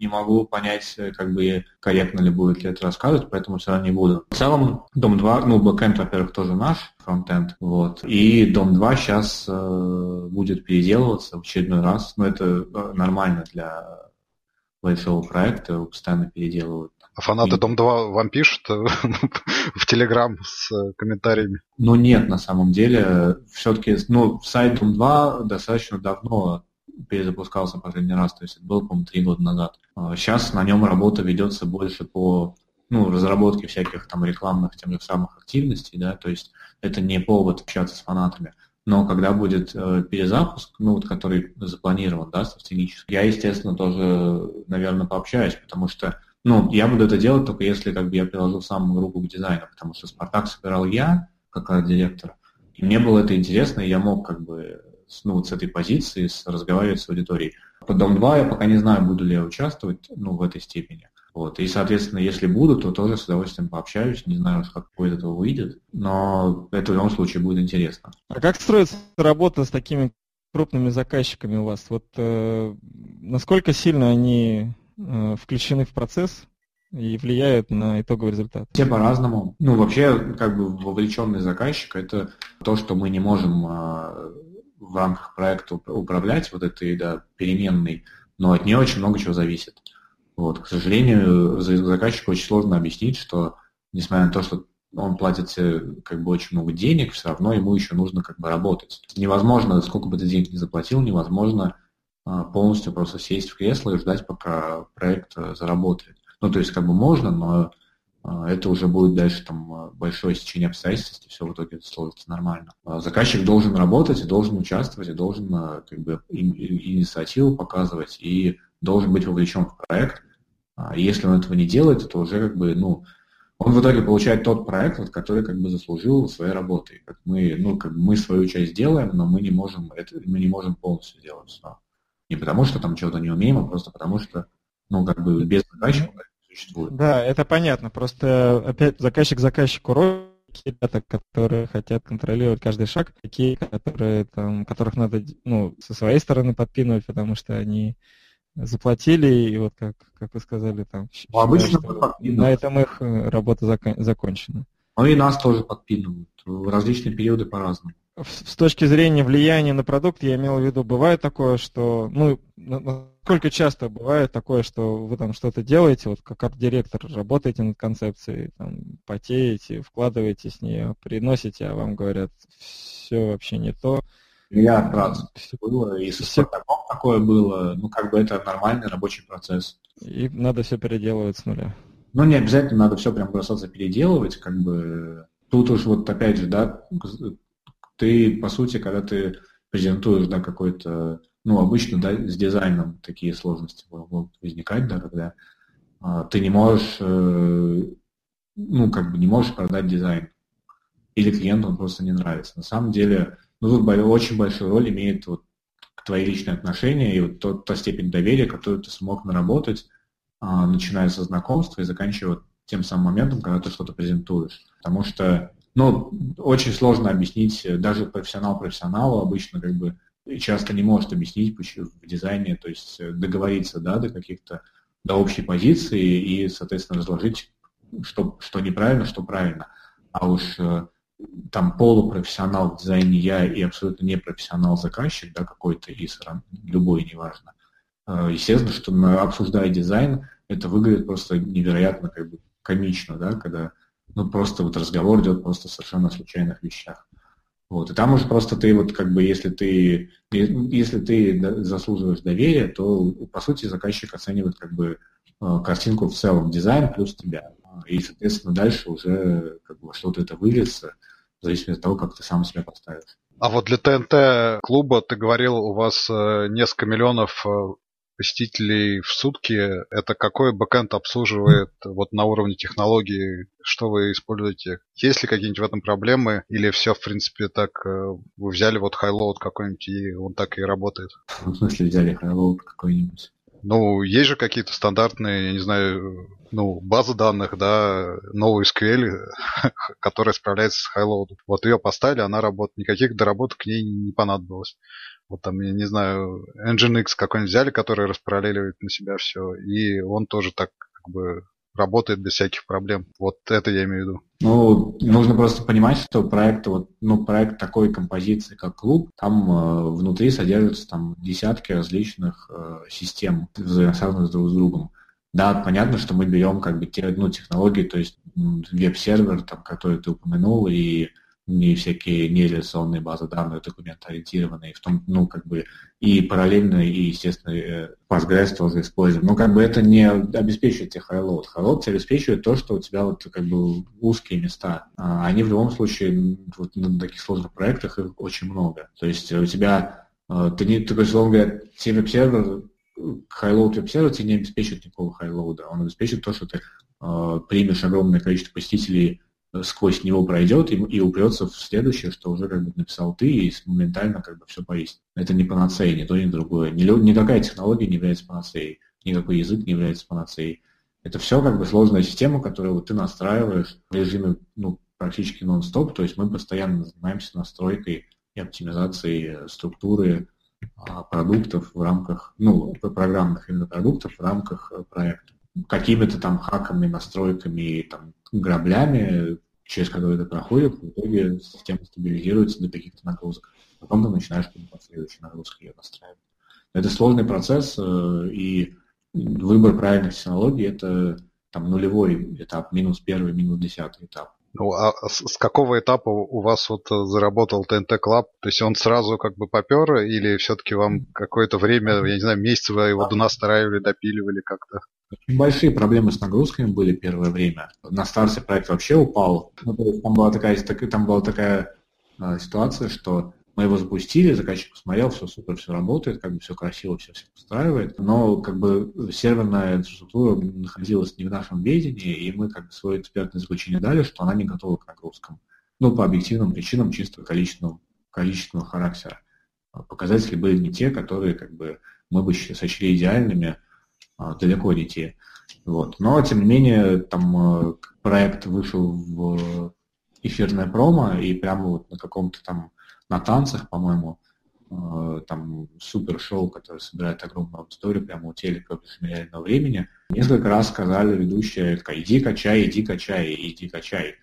не могу понять, как бы корректно ли будет ли это рассказывать, поэтому все равно не буду. В целом, Дом 2, ну, бэкэнд, во-первых, тоже наш, фронтенд, вот. И Дом 2 сейчас э, будет переделываться в очередной раз, но это э, нормально для большого проекта, его постоянно переделывают. А фанаты и... Дом 2 вам пишут э, [LAUGHS] в Телеграм с комментариями? Ну нет, на самом деле, все-таки, ну, сайт Дом 2 достаточно давно перезапускался последний раз, то есть это было, по-моему, три года назад. Сейчас а на нем работа ведется больше по ну, разработке всяких там рекламных тем же самых активностей, да, то есть это не повод общаться с фанатами. Но когда будет э, перезапуск, ну, вот, который запланирован, да, стратегически, я, естественно, тоже, наверное, пообщаюсь, потому что, ну, я буду это делать только если, как бы, я приложу самую руку к дизайну, потому что «Спартак» собирал я, как директор, и мне было это интересно, и я мог, как бы, ну, вот с этой позиции с, разговаривать с аудиторией. По Дом 2 я пока не знаю, буду ли я участвовать, ну, в этой степени. Вот. И, соответственно, если буду, то тоже с удовольствием пообщаюсь. Не знаю, как из этого выйдет, но это в любом случае будет интересно. А как строится работа с такими крупными заказчиками у вас? Вот э, насколько сильно они э, включены в процесс и влияют на итоговый результат? Все по-разному. Ну, вообще, как бы вовлеченный заказчик – это то, что мы не можем э, в рамках проекта управлять, вот этой да, переменной, но от нее очень много чего зависит. Вот, к сожалению, заказчику очень сложно объяснить, что несмотря на то, что он платит как бы очень много денег, все равно ему еще нужно как бы работать. Невозможно, сколько бы ты денег не заплатил, невозможно а, полностью просто сесть в кресло и ждать, пока проект э, заработает. Ну, то есть как бы можно, но а, это уже будет дальше там большое сечение обстоятельств, и все в итоге сложится нормально. А заказчик должен работать и должен участвовать, и должен как бы инициативу показывать, и должен быть вовлечен в проект. А если он этого не делает, то уже как бы, ну, он в итоге получает тот проект, который как бы заслужил своей работой. Как мы, ну, как мы свою часть делаем, но мы не можем это, мы не можем полностью сделать все. Не потому, что там чего-то не умеем, а просто потому, что, ну, как бы без заказчика существует. Да, это понятно. Просто опять заказчик заказчику роль ребята, которые хотят контролировать каждый шаг, такие, которые там, которых надо ну, со своей стороны подпинывать, потому что они заплатили, и вот как, как вы сказали, там, ну, обычно на этом их э, работа закон, закончена. Ну и нас тоже подпинывают в различные периоды по-разному. С точки зрения влияния на продукт, я имел в виду, бывает такое, что, ну, на, на насколько часто бывает такое, что вы там что-то делаете, вот как арт-директор, работаете над концепцией, там, потеете, вкладываете с нее, приносите, а вам говорят, все вообще не то. Миллиард раз было, и со все... такое было, ну, как бы это нормальный рабочий процесс. И надо все переделывать с нуля. Ну, не обязательно надо все прям бросаться переделывать, как бы тут уж вот опять же, да, ты, по сути, когда ты презентуешь, да, какой-то, ну, обычно, да, с дизайном такие сложности могут возникать, да, когда а, ты не можешь, э, ну, как бы не можешь продать дизайн. Или клиенту он просто не нравится. На самом деле, ну, тут очень большую роль имеет вот твои личные отношения и вот тот, та степень доверия, которую ты смог наработать, а, начиная со знакомства и заканчивая тем самым моментом, когда ты что-то презентуешь. Потому что, ну, очень сложно объяснить, даже профессионал профессионалу обычно как бы часто не может объяснить почему в дизайне, то есть э, договориться, да, до каких-то, до общей позиции и, соответственно, разложить, что, что неправильно, что правильно. А уж э, там полупрофессионал в дизайне я и абсолютно непрофессионал заказчик, да, какой-то из, любой, неважно. Э, естественно, что обсуждая дизайн, это выглядит просто невероятно как бы комично, да, когда ну, просто вот разговор идет просто совершенно случайных вещах. Вот. И там уже просто ты вот как бы, если ты, если ты заслуживаешь доверия, то по сути заказчик оценивает как бы картинку в целом, дизайн плюс тебя. И, соответственно, дальше уже как бы что-то это выльется, в зависимости от того, как ты сам себя поставишь. А вот для ТНТ клуба ты говорил, у вас э, несколько миллионов э, посетителей в сутки, это какой backend обслуживает вот на уровне технологии, что вы используете? Есть ли какие-нибудь в этом проблемы или все, в принципе, так, э, вы взяли вот highload какой-нибудь и он так и работает? В смысле взяли highload какой-нибудь? Ну, есть же какие-то стандартные, я не знаю, ну, базы данных, да, NoSQL, [LAUGHS] которая справляется с highload ом. Вот ее поставили, она работает. Никаких доработок к ней не понадобилось. Вот там, я не знаю, Nginx какой-нибудь взяли, который распараллеливает на себя все, и он тоже так как бы работает без всяких проблем. Вот это я имею в виду. Ну, нужно просто понимать, что проект, вот, ну, проект такой композиции, как клуб, там э, внутри содержатся там десятки различных э, систем, взаимосвязанных друг с другом. Да, понятно, что мы берем как бы те, ну, технологии, то есть веб-сервер, там, который ты упомянул, и не всякие нереляционные базы данных, документоориентированные, в том, ну, как бы, и параллельно, и, естественно, э, Postgres тоже используем. Но, как бы, это не обеспечивает тебе highload. Highload тебе обеспечивает то, что у тебя, вот, как бы, узкие места. А они в любом случае, вот, на таких сложных проектах их очень много. То есть у тебя, э, ты не, ты, условно говоря, тебе веб-сервер, highload веб-сервер тебе не обеспечивает никакого highload. Он обеспечивает то, что ты э, примешь огромное количество посетителей сквозь него пройдет и, и упрется в следующее, что уже как бы написал ты, и моментально как бы все повесит. Это не панацея, ни то, ни другое. Ни, никакая технология не является панацеей, никакой язык не является панацеей. Это все как бы сложная система, которую вот ты настраиваешь в режиме ну, практически нон-стоп, то есть мы постоянно занимаемся настройкой и оптимизацией структуры а, продуктов в рамках, ну, программных именно продуктов в рамках э, проекта. Какими-то там хаками, настройками, там, граблями через который это проходит, в итоге система стабилизируется до каких-то нагрузок. Потом ты начинаешь под следующей нагрузкой ее настраивать. Это сложный процесс, э, и выбор правильных технологий – это там нулевой этап, минус первый, минус десятый этап. Ну, а с какого этапа у вас вот заработал ТНТ Club? То есть он сразу как бы попер, или все-таки вам какое-то время, я не знаю, месяц вы его донастраивали, допиливали как-то? Большие проблемы с нагрузками были первое время. На старте проект вообще упал. Ну, то есть там была такая, там была такая э, ситуация, что мы его запустили, заказчик посмотрел, все супер, все работает, как бы все красиво, все все устраивает, но как бы серверная инфраструктура находилась не в нашем ведении, и мы как бы свое экспертное заключение дали, что она не готова к нагрузкам. Ну, по объективным причинам, чисто количественного, количественного характера. Показатели были не те, которые как бы мы бы сочли идеальными, далеко не. Вот. Но, тем не менее, там э, проект вышел в эфирное промо, и прямо вот на каком-то там, на танцах, по-моему, э, там супер шоу, которое собирает огромную аудиторию прямо у телека в реального времени, несколько раз сказали ведущая, иди качай, иди качай, иди качай.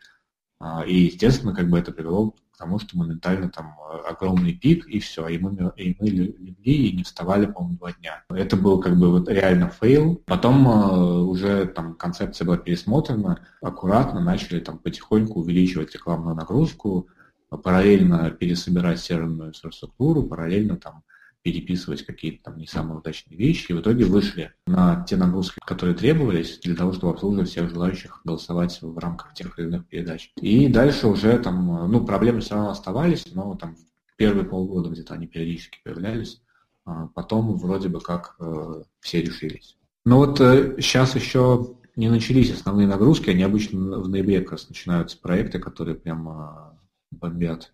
А, и, естественно, как бы это привело потому что моментально там огромный пик, и все, и мы, и мы легли и не вставали, по-моему, два дня. Это был как бы вот реально фейл. Потом э, уже там концепция была пересмотрена, аккуратно начали там потихоньку увеличивать рекламную нагрузку, параллельно пересобирать серверную инфраструктуру, параллельно там переписывать какие-то там не самые удачные вещи, и в итоге вышли на те нагрузки, которые требовались для того, чтобы обслуживать всех желающих голосовать в рамках тех или иных передач. И дальше уже там, ну, проблемы все равно оставались, но там первые полгода где-то они периодически появлялись, а потом вроде бы как э, все решились. Но вот э, сейчас еще не начались основные нагрузки, они обычно в ноябре как раз начинаются проекты, которые прям э, бомбят.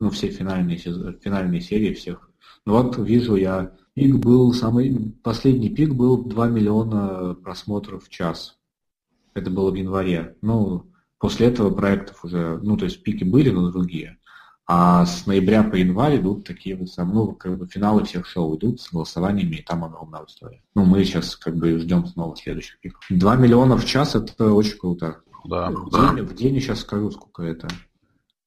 Ну, все финальные, финальные серии всех ну вот вижу я, пик был, самый последний пик был 2 миллиона просмотров в час. Это было в январе. Ну, после этого проектов уже, ну, то есть пики были, но другие. А с ноября по январь идут такие вот самые, ну, как бы финалы всех шоу идут с голосованиями, и там огромная аудитория. Ну, мы сейчас как бы ждем снова следующих пиков. 2 миллиона в час это очень круто. Да. В день, в день я сейчас скажу, сколько это.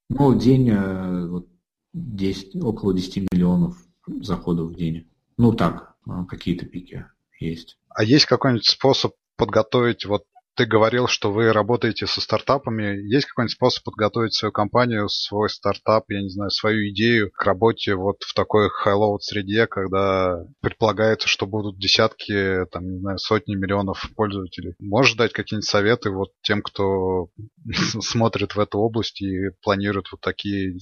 Ну, день э, вот, 10, около 10 миллионов заходов в день. Ну так, а, какие-то пики есть. А есть какой-нибудь способ подготовить, вот ты говорил, что вы работаете со стартапами. Есть какой-нибудь способ подготовить свою компанию, свой стартап, я не знаю, свою идею к работе вот в такой high-load среде, когда предполагается, что будут десятки, там, не знаю, сотни миллионов пользователей. Можешь дать какие-нибудь советы вот тем, кто [LAUGHS] смотрит в эту область и планирует вот такие э,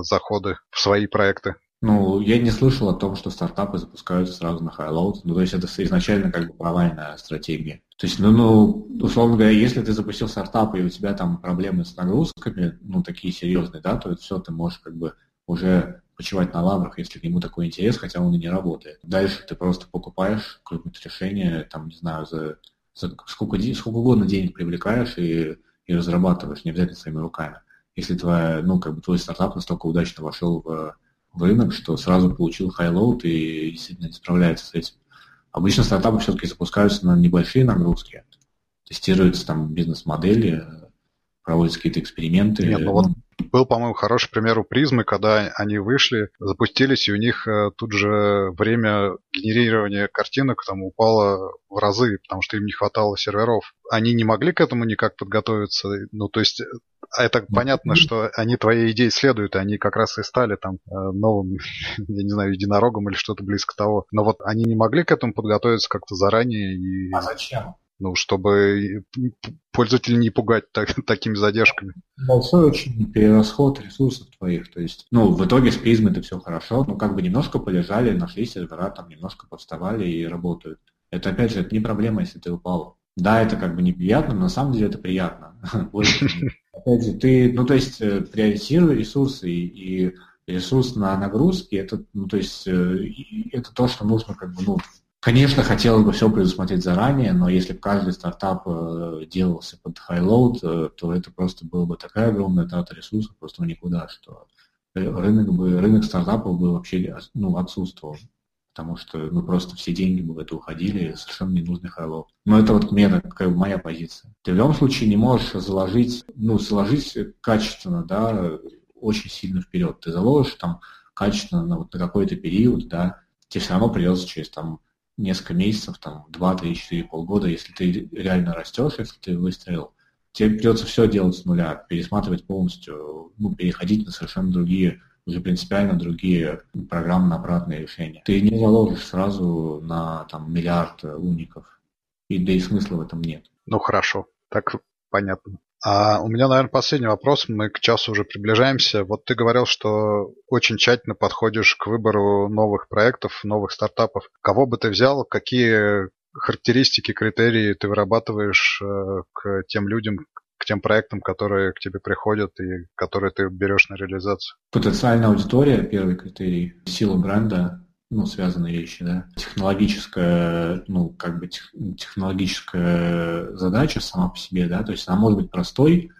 заходы в свои проекты? Ну, я не слышал о том, что стартапы запускаются сразу на highload. Ну, то есть это изначально как бы провальная стратегия. То есть, ну, ну, условно говоря, если ты запустил стартап, и у тебя там проблемы с нагрузками, ну, такие серьезные, да, то это все, ты можешь как бы уже почивать на лаврах, если к нему такой интерес, хотя он и не работает. Дальше ты просто покупаешь какое-нибудь решение, там, не знаю, за, за сколько, сколько угодно денег привлекаешь и, и разрабатываешь, не обязательно своими руками. Если твоя, ну, как бы твой стартап настолько удачно вошел в рынок, что сразу получил high-load и действительно не справляется с этим. Обычно стартапы все-таки запускаются на небольшие нагрузки, тестируются там бизнес-модели, проводятся какие-то эксперименты. Нет, ну вот был, по-моему, хороший пример у призмы, когда они вышли, запустились, и у них э, тут же время генерирования картинок там упало в разы, потому что им не хватало серверов. Они не могли к этому никак подготовиться. Ну, то есть а это понятно, что они твоей идее следуют, и они как раз и стали там э, новым, [LAUGHS] я не знаю, единорогом или что-то близко того. Но вот они не могли к этому подготовиться как-то заранее. И... А зачем? Ну, чтобы пользователей не пугать так, [LAUGHS] такими задержками. Большой очень перерасход ресурсов твоих. То есть, ну, в итоге с призмой это все хорошо, но как бы немножко полежали, нашли сервера, там немножко повставали и работают. Это, опять же, это не проблема, если ты упал. Да, это как бы неприятно, но на самом деле это приятно. [LAUGHS] Опять же, ты, ну, то есть, э, приоритизируй ресурсы и, и ресурс на нагрузки, это, ну, то есть, э, это то, что нужно, как бы, ну, конечно, хотелось бы все предусмотреть заранее, но если бы каждый стартап э, делался под high-load, то это просто было бы такая огромная трата ресурсов, просто никуда, что рынок бы, рынок стартапов бы вообще, ну, отсутствовал потому что ну, просто все деньги бы в это уходили, совершенно ненужный хайлов. Но это вот мне бы моя позиция. Ты в любом случае не можешь заложить, ну, заложить качественно, да, очень сильно вперед. Ты заложишь там качественно на, вот, на какой-то период, да, тебе все равно придется через там несколько месяцев, там, 2, 3, 4, полгода, если ты реально растешь, если ты выстрелил, тебе придется все делать с нуля, пересматривать полностью, ну, переходить на совершенно другие уже принципиально другие программно-обратные решения. Ты не заложишь сразу на там, миллиард уников, и да и смысла в этом нет. Ну хорошо, так понятно. А у меня, наверное, последний вопрос. Мы к часу уже приближаемся. Вот ты говорил, что очень тщательно подходишь к выбору новых проектов, новых стартапов. Кого бы ты взял? Какие характеристики, критерии ты вырабатываешь э, к тем людям, к тем проектам, которые к тебе приходят и которые ты берешь на реализацию? Потенциальная аудитория, первый критерий, сила бренда, ну, связанные вещи, да. Технологическая, ну, как бы тех, технологическая задача сама по себе, да, то есть она может быть простой,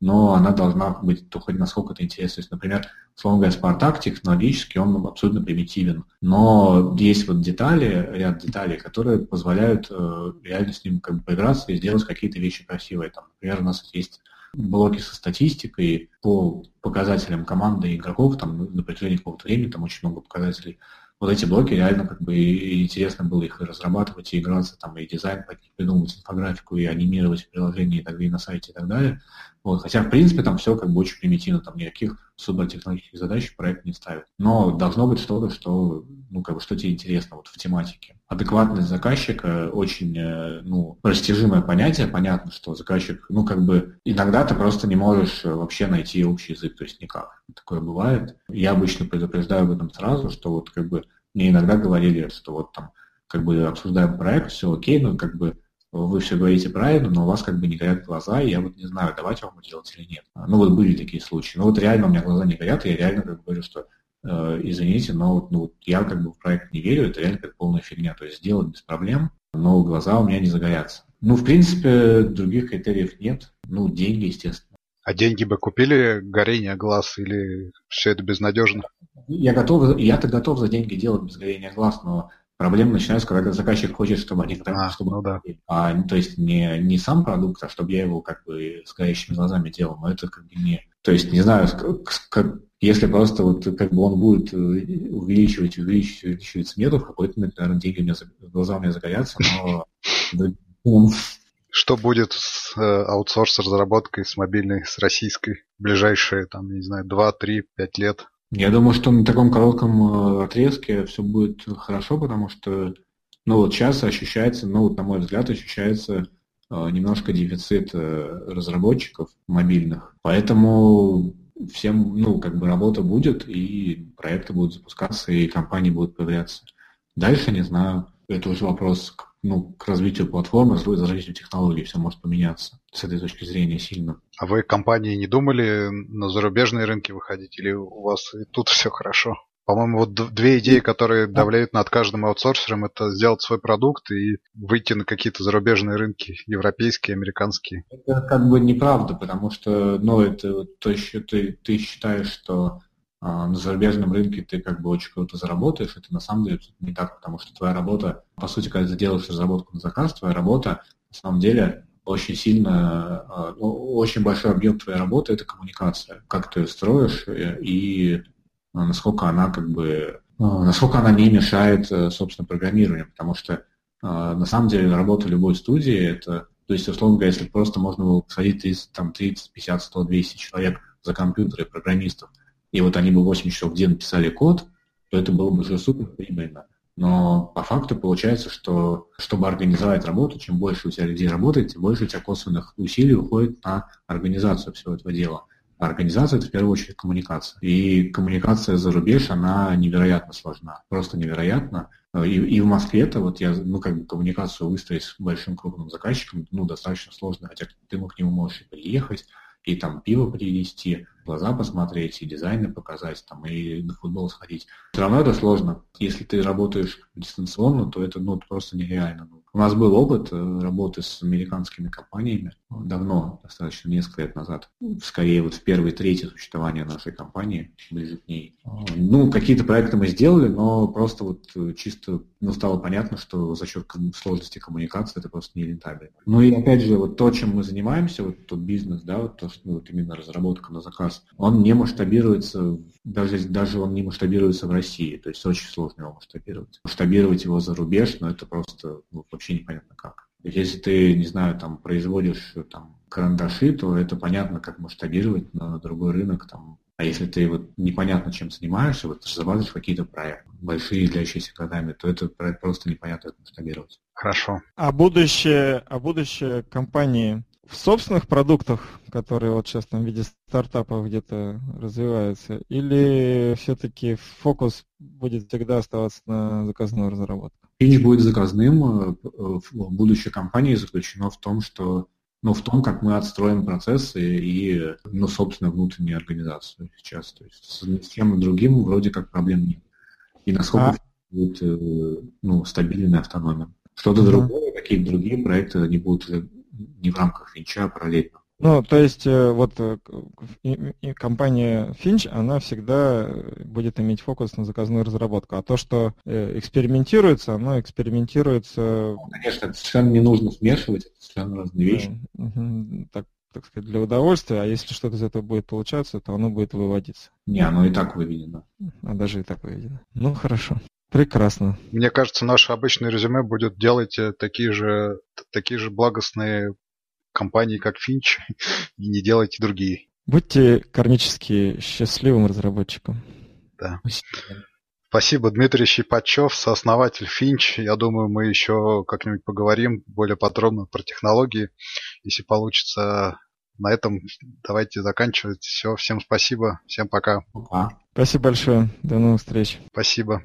но она должна быть то хоть насколько-то интересна. То есть, например, условно говоря, Спартак технологически, он абсолютно примитивен, но есть вот детали, ряд деталей, которые позволяют э, реально с ним как бы поиграться и сделать какие-то вещи красивые. Там, например, у нас есть блоки со статистикой по показателям команды и игроков, там на протяжении какого-то времени, там очень много показателей вот эти блоки реально как бы интересно было их разрабатывать, и играться, там, и дизайн придумывать, инфографику, и анимировать в приложении, и так далее, и на сайте, и так далее. Вот. Хотя, в принципе, там все как бы очень примитивно, там никаких супертехнологических задач проект не ставит. Но должно быть что-то, что, ну, как бы, что тебе интересно вот в тематике. Адекватность заказчика очень, э, ну, растяжимое понятие. Понятно, что заказчик, ну, как бы, иногда ты просто не можешь вообще найти общий язык, то есть никак. Такое бывает. Я обычно предупреждаю об этом сразу, что вот, как бы, мне иногда говорили, что вот там, как бы, обсуждаем проект, все окей, но, как бы, вы все говорите правильно, но у вас как бы не горят глаза, и я вот не знаю, давать вам делать или нет. Ну вот были такие случаи. Ну вот реально у меня глаза не горят, и я реально как бы говорю, что э, извините, но вот, ну, я как бы в проект не верю, это реально как полная фигня. То есть сделать без проблем, но глаза у меня не загорятся. Ну, в принципе, других критериев нет. Ну, деньги, естественно. А деньги бы купили горение глаз или все это безнадежно? Я готов, я-то готов за деньги делать без горения глаз, но Проблемы начинаются, когда заказчик хочет, чтобы они а, чтобы, ну да. а, то есть не, не сам продукт, а чтобы я его как бы с горящими глазами делал, но это как бы не... То есть, не знаю, как, если просто вот как бы он будет э, увеличивать, увеличивать, увеличивать смету, в какой-то момент, наверное, деньги у меня, глаза у меня загорятся, но... [LAUGHS] Что будет с э, аутсорс-разработкой, с мобильной, с российской, в ближайшие, там, не знаю, 2, 3, 5 лет? Я думаю, что на таком коротком э, отрезке все будет хорошо, потому что, ну вот сейчас ощущается, ну вот на мой взгляд, ощущается э, немножко дефицит э, разработчиков мобильных. Поэтому всем, ну, как бы работа будет, и проекты будут запускаться, и компании будут появляться. Дальше, не знаю, это уже вопрос к ну, к развитию платформы, к развитию технологий все может поменяться с этой точки зрения сильно. А вы компании не думали на зарубежные рынки выходить или у вас и тут все хорошо? По-моему, вот две идеи, которые давляют над каждым аутсорсером, это сделать свой продукт и выйти на какие-то зарубежные рынки, европейские, американские. Это как бы неправда, потому что, ну, это то еще ты, ты считаешь, что на зарубежном рынке ты как бы очень круто заработаешь, это на самом деле не так, потому что твоя работа, по сути, когда ты делаешь разработку на заказ, твоя работа на самом деле очень сильно, а, ну, очень большой объем твоей работы – это коммуникация. Как ты строишь э, и а, насколько она как бы, насколько она не мешает, э, собственно, программированию, потому что на самом деле работа любой студии – это, то есть, условно говоря, если просто можно было посадить 30, там, 30, 50, 100, 200 человек за компьютеры программистов – и вот они бы 8 часов в день написали код, то это было бы уже супер прибыльно. Но по факту получается, что чтобы организовать работу, чем больше у тебя людей работает, тем больше у тебя косвенных усилий уходит на организацию всего этого дела. А организация – это в первую очередь коммуникация. И коммуникация за рубеж, она невероятно сложна. Просто невероятно. И, и в Москве это вот я, ну, как бы коммуникацию выстроить с большим крупным заказчиком, ну, достаточно сложно, хотя ты к нему можешь и приехать, и там пиво привезти, глаза посмотреть, и дизайны показать, там, и на футбол сходить. Все равно это сложно. Если ты работаешь дистанционно, то это ну, просто нереально. У нас был опыт э, работы с американскими компаниями давно, достаточно несколько лет назад. Скорее, вот в первой трети существования нашей компании, ближе к ней. Ну, какие-то проекты мы сделали, но просто вот э, чисто ну, стало понятно, что за счет сложности коммуникации это просто не рентабельно. Ну и опять же, вот то, чем мы занимаемся, вот тот бизнес, да, вот то, что ну, вот именно разработка на заказ, он не масштабируется, даже, даже он не масштабируется в России, то есть очень сложно его масштабировать. Масштабировать его за рубеж, ну это просто ну, вообще непонятно как. Если ты, не знаю, там производишь там, карандаши, то это понятно, как масштабировать на другой рынок, там, а если ты вот непонятно чем занимаешься, вот разрабатываешь какие-то проекты, большие, длящиеся годами, то это просто непонятно как масштабировать. Хорошо. А будущее, а будущее компании в собственных продуктах, которые вот сейчас там в виде стартапов где-то развиваются, или все-таки фокус будет всегда оставаться на заказную разработку? Финч будет заказным. Э, э, будущее компании заключено в том, что ну, в том, как мы отстроим процессы и, ну, собственно, внутреннюю организацию сейчас. То есть с тем и другим вроде как проблем нет. И насколько а... будет, э, ну, стабильная автономия. Что-то угу. другое, какие-то другие проекты, они будут не в рамках Финча, а параллельно. Ну, то есть э, вот э, компания Finch, она всегда будет иметь фокус на заказную разработку, а то, что э, экспериментируется, оно экспериментируется... Ну, конечно, это совершенно не нужно смешивать, это совершенно разные вещи. Так, так сказать, для удовольствия, а если что-то из этого будет получаться, то оно будет выводиться. Не, оно и так выведено. А даже и так выведено. Ну, хорошо. Прекрасно. Мне кажется, наше обычное резюме будет делать э, такие же, такие же благостные компании, как Финч, [LAUGHS] и не делайте другие. Будьте кармически счастливым разработчиком. Да. Спасибо. Спасибо, Дмитрий Щипачев, сооснователь Финч. Я думаю, мы еще как-нибудь поговорим более подробно про технологии, если получится. На этом давайте заканчивать. Все, всем спасибо, всем пока. Пока. Спасибо большое. До новых встреч. Спасибо.